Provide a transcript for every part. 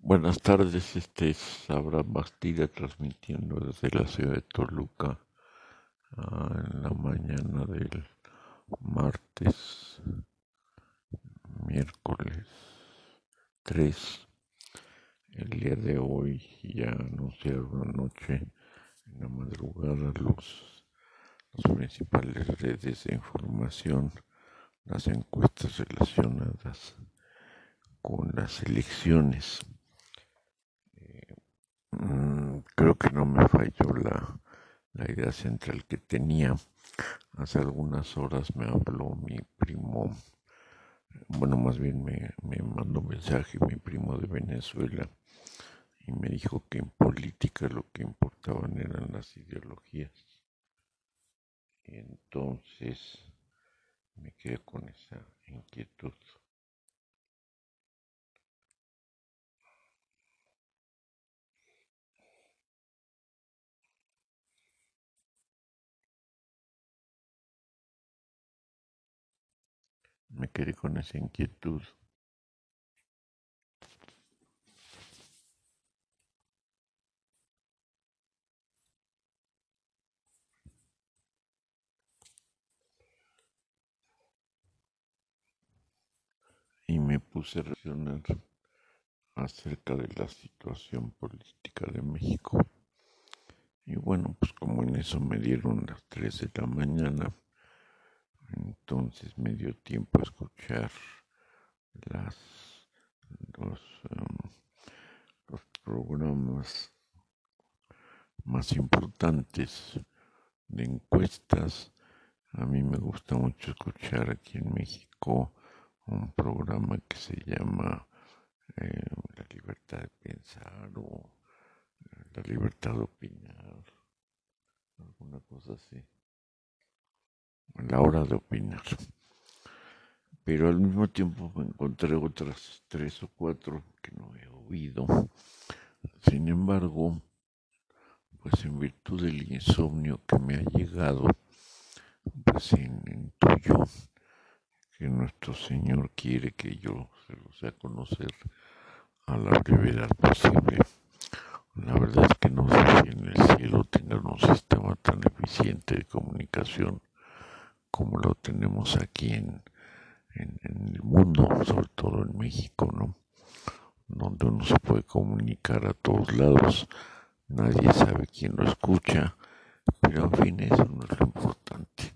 Buenas tardes, este es Abraham Bastida transmitiendo desde la ciudad de Toluca ah, en la mañana del martes, miércoles 3. El día de hoy ya anunciaron anoche en la madrugada los, los principales redes de información, las encuestas relacionadas con las elecciones. Mm, creo que no me falló la, la idea central que tenía. Hace algunas horas me habló mi primo, bueno, más bien me, me mandó un mensaje mi primo de Venezuela y me dijo que en política lo que importaban eran las ideologías. entonces me quedé con esa inquietud. Me quedé con esa inquietud. Y me puse a reflexionar acerca de la situación política de México. Y bueno, pues como en eso me dieron las 3 de la mañana, entonces me dio tiempo a escuchar las, los, um, los programas más importantes de encuestas. A mí me gusta mucho escuchar aquí en México un programa que se llama eh, La libertad de pensar o eh, La libertad de opinar, alguna cosa así la hora de opinar. Pero al mismo tiempo me encontré otras tres o cuatro que no he oído. Sin embargo, pues en virtud del insomnio que me ha llegado, pues intuyo que nuestro Señor quiere que yo se lo sea conocer a la brevedad posible. La verdad es que no sé si en el cielo tengan un sistema tan eficiente de comunicación como lo tenemos aquí en, el mundo, sobre todo en México, ¿no? Donde uno se puede comunicar a todos lados, nadie sabe quién lo escucha, pero en fin, eso no es lo importante.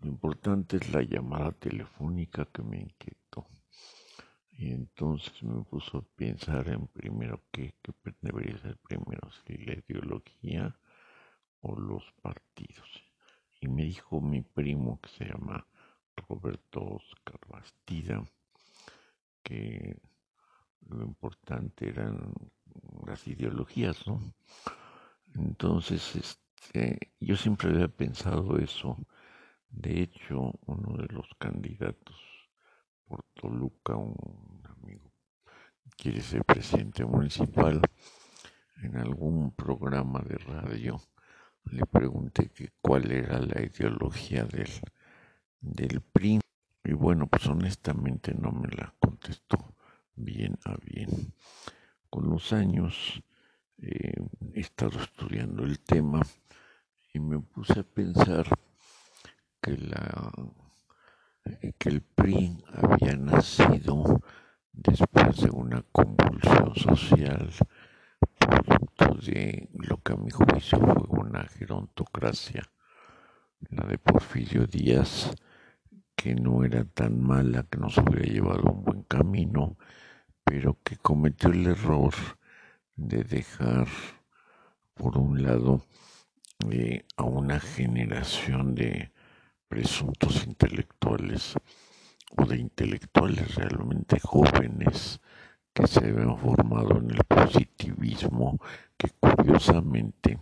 Lo importante es la llamada telefónica que me inquietó. Y entonces me puso a pensar en primero qué, qué debería ser primero, si la ideología o los partidos me dijo mi primo que se llama Roberto Oscar Bastida que lo importante eran las ideologías, ¿no? Entonces, este, yo siempre había pensado eso. De hecho, uno de los candidatos por Toluca, un amigo, quiere ser presidente municipal en algún programa de radio le pregunté que cuál era la ideología del, del PRI y bueno, pues honestamente no me la contestó bien a bien. Con los años eh, he estado estudiando el tema y me puse a pensar que, la, que el PRI había nacido después de una convulsión social de lo que a mi juicio fue una gerontocracia, la de Porfirio Díaz, que no era tan mala, que nos hubiera llevado un buen camino, pero que cometió el error de dejar, por un lado, eh, a una generación de presuntos intelectuales o de intelectuales realmente jóvenes que se habían formado en el positivismo que curiosamente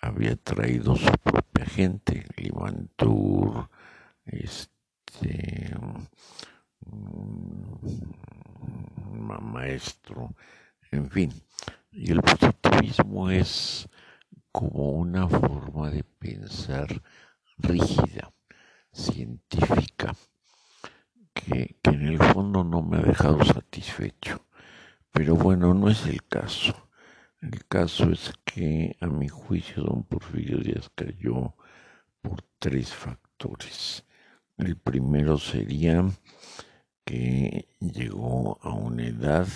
había traído su propia gente, Limantur, este mm, maestro, en fin. Y el positivismo es como una forma de pensar rígida, científica, que, en el fondo no me ha dejado satisfecho, Pero bueno, no es el caso. El caso es que a mi juicio don Porfirio Díaz cayó por tres factores. El primero sería que llegó a una edad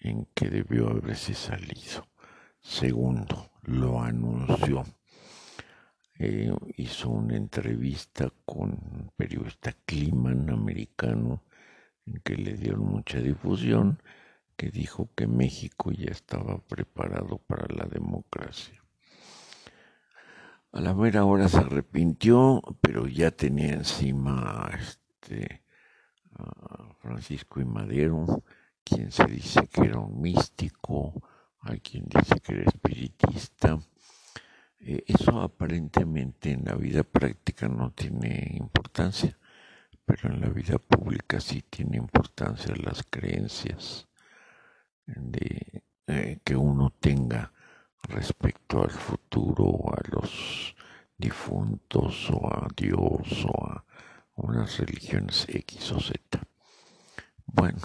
en que debió haberse salido. Segundo, lo anunció. Eh, hizo una entrevista con un periodista Kliman americano en que le dieron mucha difusión, que dijo que México ya estaba preparado para la democracia. A la mera hora se arrepintió, pero ya tenía encima este, a Francisco y Madero, quien se dice que era un místico, hay quien dice que era espiritista. Eh, eso aparentemente en la vida práctica no tiene importancia, pero en la vida pública sí tiene importancia las creencias de, eh, que uno tenga respecto al futuro, a los difuntos o a Dios o a unas religiones X o Z. Bueno,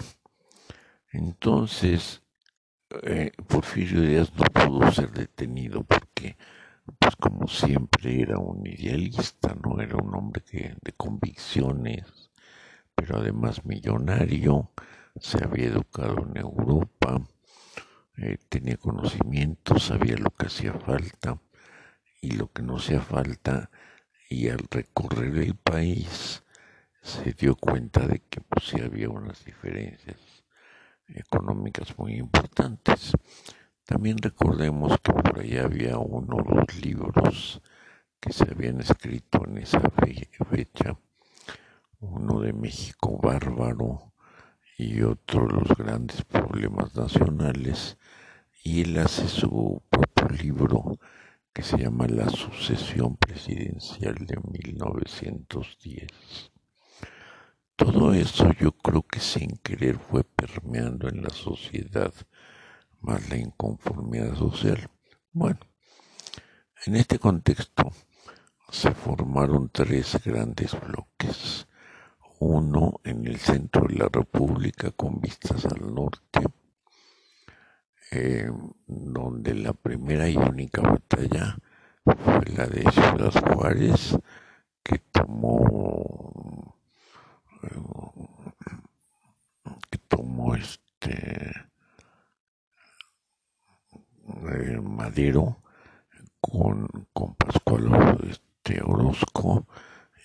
entonces eh, Porfirio Díaz no pudo ser detenido porque, pues como siempre, era un idealista, no era un hombre de convicciones, pero además millonario, se había educado en Europa, eh, tenía conocimiento, sabía lo que hacía falta y lo que no hacía falta y al recorrer el país se dio cuenta de que pues había unas diferencias económicas muy importantes. También recordemos que por allá había uno de los libros que se habían escrito en esa fecha, uno de México bárbaro y otro los grandes problemas nacionales y él hace su propio libro que se llama La sucesión presidencial de 1910. Todo eso yo creo que sin querer fue permeando en la sociedad, más la inconformidad social. Bueno, en este contexto se formaron tres grandes bloques. Uno en el centro de la República con vistas al norte, eh, donde la primera y única batalla fue la de Ciudad Juárez, que tomó eh, que tomó este eh, Madero con, con Pascual este, Orozco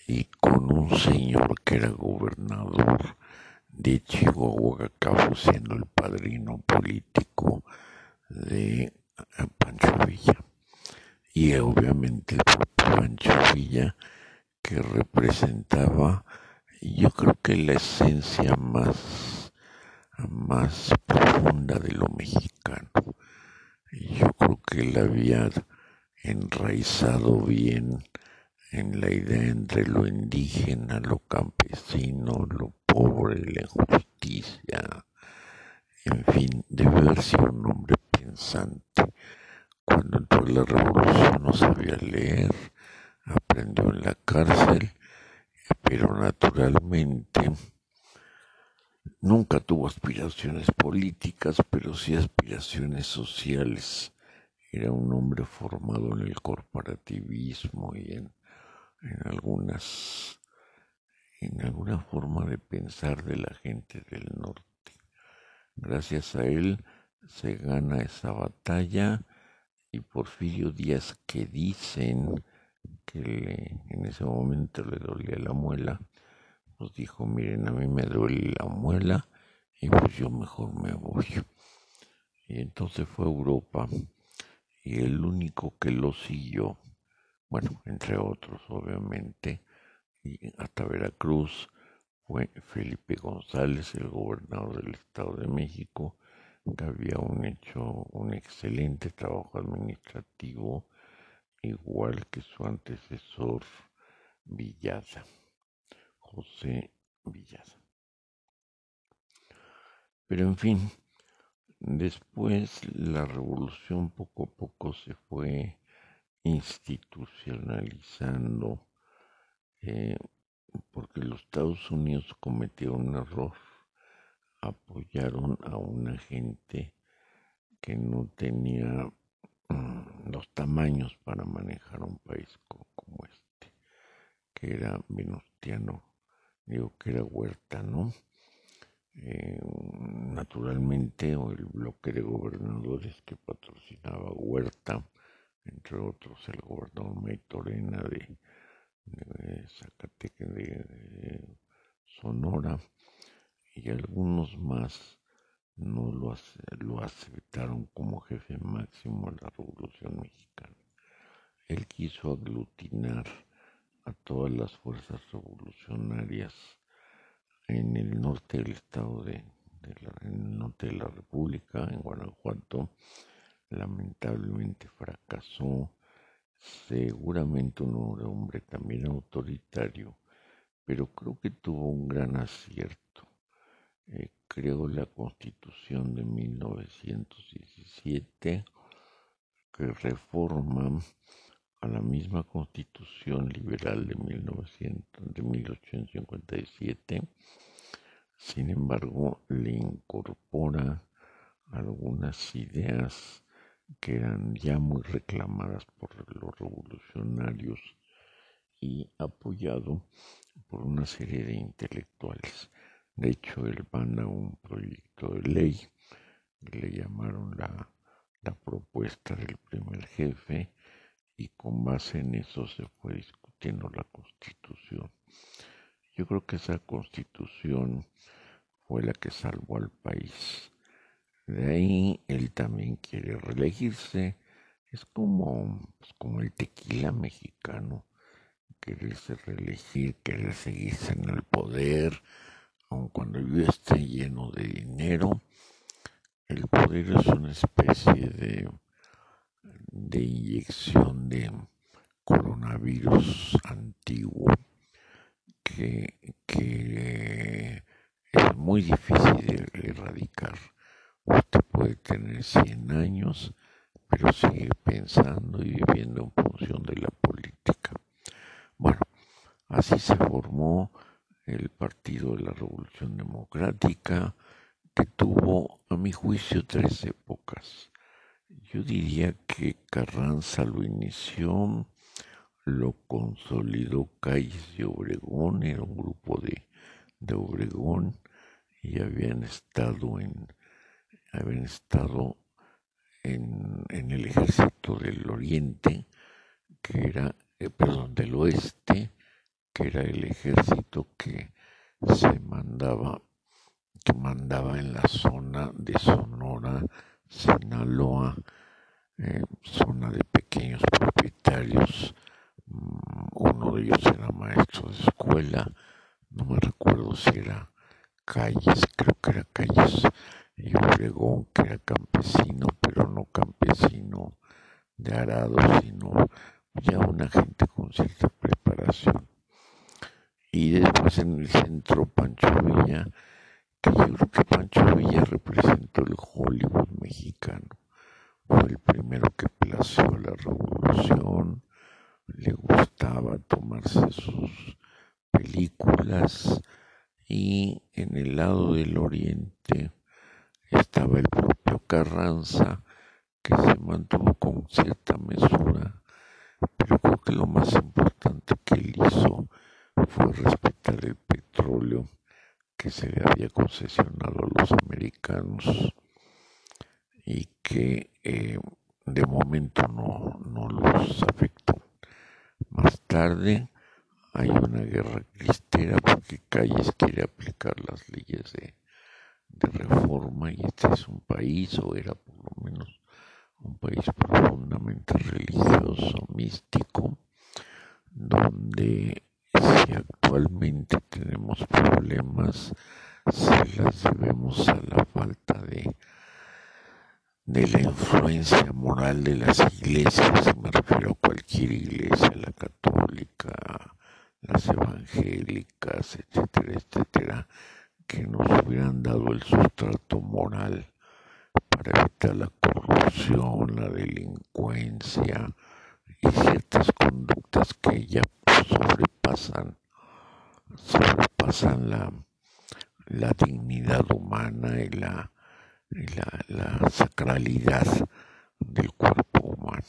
y un señor que era gobernador de Chihuahua, siendo el padrino político de eh, Pancho Villa. Y obviamente el propio Pancho Villa que representaba, yo creo que la esencia más, más profunda de lo mexicano. Yo creo que él había enraizado bien en la idea entre lo indígena, lo campesino, lo pobre, la injusticia, en fin, debe haber sido un hombre pensante. Cuando entró la revolución no sabía leer, aprendió en la cárcel, pero naturalmente nunca tuvo aspiraciones políticas, pero sí aspiraciones sociales. Era un hombre formado en el corporativismo y en, en algunas en alguna forma de pensar de la gente del norte. Gracias a él se gana esa batalla y Porfirio Díaz que dicen que en ese momento le dolía la muela, pues dijo, miren, a mí me duele la muela y pues yo mejor me voy. Y entonces fue a Europa y el único que lo siguió, bueno, entre otros obviamente, y hasta Veracruz fue Felipe González, el gobernador del Estado de México, que había un hecho un excelente trabajo administrativo, igual que su antecesor Villaza, José Villaza. Pero en fin, después la revolución poco a poco se fue institucionalizando eh, porque los Estados Unidos cometieron un error apoyaron a una gente que no tenía mm, los tamaños para manejar un país como este, que era Venustiano, digo que era Huerta, ¿no? Eh, naturalmente el bloque de gobernadores que patrocinaba Huerta, entre otros el gobernador Maitorena de, de Zacatecas, de Sonora, y algunos más no lo, aceptaron como jefe máximo de la Revolución Mexicana. Él quiso aglutinar a todas las fuerzas revolucionarias en el norte del estado de, en el norte de la República, en Guanajuato, lamentablemente fracasó. Seguramente un hombre también autoritario, pero creo que tuvo un gran acierto eh, creó la Constitución de 1917 que reforma a la misma Constitución liberal de, 1900, de 1857, sin embargo le incorpora algunas ideas que eran ya muy reclamadas por los revolucionarios y apoyado por una serie de intelectuales. De hecho, él manda un proyecto de ley, le llamaron la, la propuesta del primer jefe, y con base en eso se fue discutiendo la constitución. Yo creo que esa constitución fue la que salvó al país. De ahí él también quiere reelegirse. Es como, pues, como el tequila mexicano, quererse reelegir, querer seguirse en el poder, cuando yo esté lleno de dinero, el poder es una especie de, de inyección de coronavirus antiguo que, es muy difícil de erradicar. Usted puede tener 100 años, pero sigue pensando y viviendo en función de la política. Bueno, así se formó el Partido de la Revolución Democrática, que tuvo, a mi juicio, tres épocas. Yo diría que Carranza lo inició, lo consolidó Calles de Obregón, era un grupo de, de Obregón, y habían estado en, habían estado en, en el ejército del oriente, que era, eh, perdón, del oeste, que era el ejército que se mandaba, que mandaba en la zona de Sonora, Sinaloa, eh, zona de pequeños propietarios. Mm, uno de ellos era maestro de escuela, no me recuerdo si era Calles, creo que era Calles y Obregón, que era campesino, pero no campesino de arado, sino ya una gente con cierta preparación y después en el centro Pancho Villa, que yo creo que Pancho Villa representó el Hollywood mexicano. Fue el primero que plació la revolución, le gustaba tomarse sus películas y en el lado del oriente estaba el propio Carranza que se mantuvo con cierta mesura, pero creo que lo más importante que él hizo fue respetar el petróleo que se le había concesionado a los americanos y que eh, de momento no, no los afectó. Más tarde hay una guerra cristera porque Calles quiere aplicar las leyes de, de reforma y este es un país, o era por lo menos un país profundamente religioso, místico, donde si actualmente tenemos problemas, se las debemos a la falta de, de la influencia moral de las iglesias, me refiero a cualquier iglesia, la católica, las evangélicas, etcétera, etcétera, que nos hubieran dado el sustrato moral para evitar la corrupción, la delincuencia y ciertas conductas que ya sobrepasan, sobrepasan la, dignidad humana y la, la, sacralidad del cuerpo humano.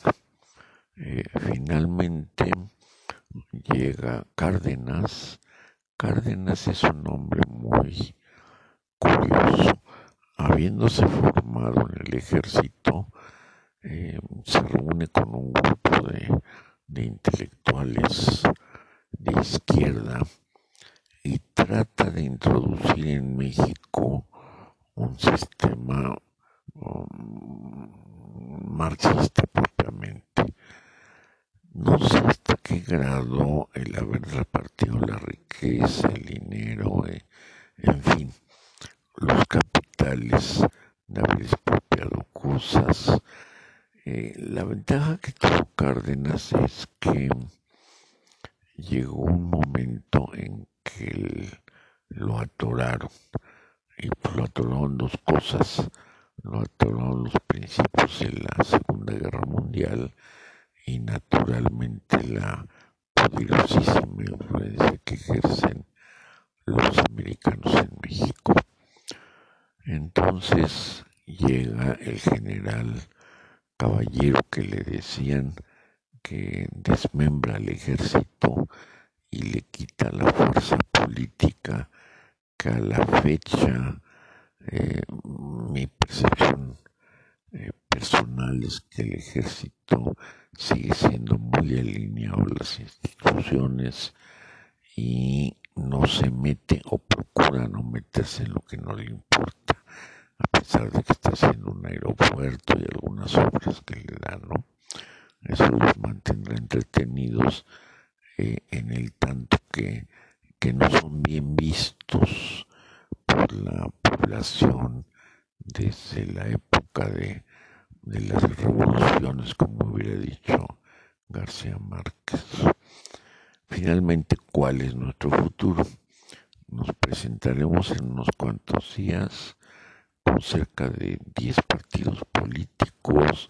Eh, finalmente llega Cárdenas. Cárdenas es un hombre muy curioso. Habiéndose formado en el ejército, eh, se reúne con un grupo de, intelectuales de izquierda y trata de introducir en México un sistema um, marxista propiamente. No sé hasta qué grado el haber repartido la riqueza, el dinero, eh, en fin, los capitales de haber expropiado cosas. Eh, la ventaja que tuvo Cárdenas es que llegó un momento en que lo atoraron. Y pues lo atoraron dos cosas. Lo atoraron los principios de la Segunda Guerra Mundial y naturalmente la poderosísima influencia que ejercen los americanos en México. Entonces llega el general Caballero que le decían que desmembra al ejército y le quita la fuerza política que a la fecha eh, mi percepción eh, personal es que el ejército sigue siendo muy alineado las instituciones y no se mete o procura no meterse en lo que no le importa, a pesar de que está haciendo un aeropuerto y algunas obras que le dan, ¿no? Eso los mantendrá entretenidos eh, en el tanto que, que no son bien vistos por la población desde la época de, de las revoluciones, como hubiera dicho García Márquez. Finalmente, ¿cuál es nuestro futuro? Nos presentaremos en unos cuantos días con cerca de 10 partidos políticos,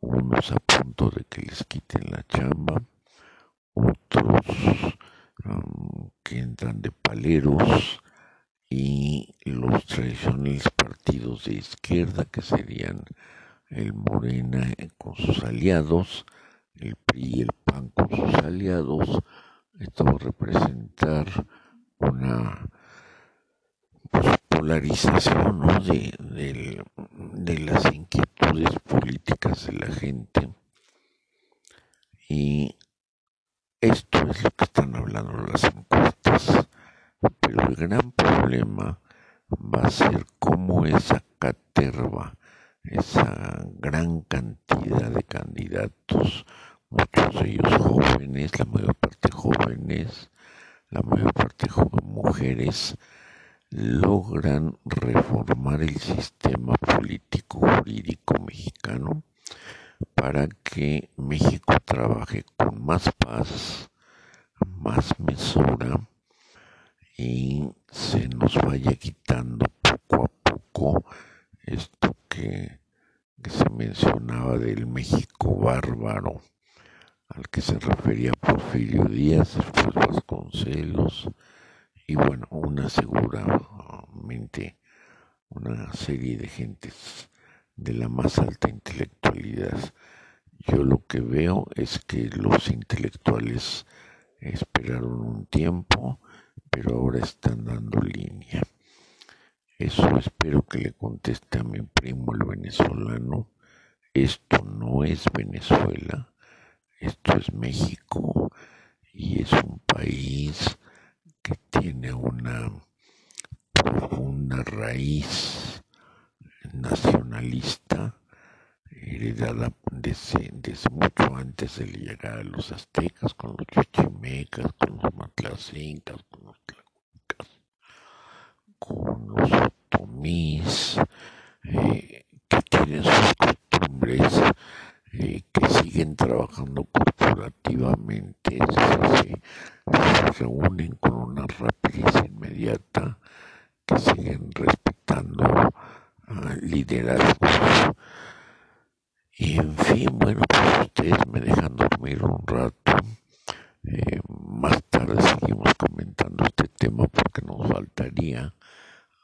unos a punto de que les quiten la chamba, otros um, que entran de paleros y los tradicionales partidos de izquierda que serían el Morena con sus aliados, el PRI y el PAN con sus aliados. Esto va a representar una polarización de, de, las inquietudes políticas de la gente. Y esto es lo que están hablando las encuestas. Pero el gran problema va a ser cómo esa caterva, esa gran cantidad de candidatos, muchos de ellos jóvenes, la mayor parte jóvenes, la mayor parte mujeres, logran reformar el sistema político jurídico mexicano para que México trabaje con más paz, más mesura y se nos vaya quitando poco a poco esto que, se mencionaba del México bárbaro al que se refería Porfirio Díaz, después Vasconcelos, y bueno, una seguramente una serie de gentes de la más alta intelectualidad. Yo lo que veo es que los intelectuales esperaron un tiempo, pero ahora están dando línea. Eso espero que le conteste a mi primo el venezolano. Esto no es Venezuela, esto es México y es un país que tiene una profunda raíz nacionalista heredada desde, mucho antes de llegar a los aztecas, con los chichimecas, con los matlacincas, con los con los otomís, eh, que tienen sus costumbres, eh, que siguen trabajando corporativamente, se, reúnen con una rapidez inmediata, que siguen respetando uh, liderazgos. Y en fin, bueno, pues ustedes me dejan dormir un rato. Eh, más tarde seguimos comentando este tema porque nos faltaría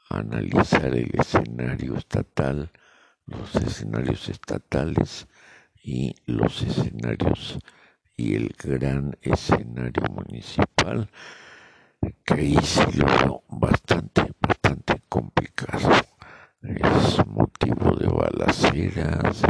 analizar el escenario estatal, los escenarios estatales y los escenarios y el gran escenario municipal que ahí sí lo veo bastante, bastante complicado. Es motivo de balaceras,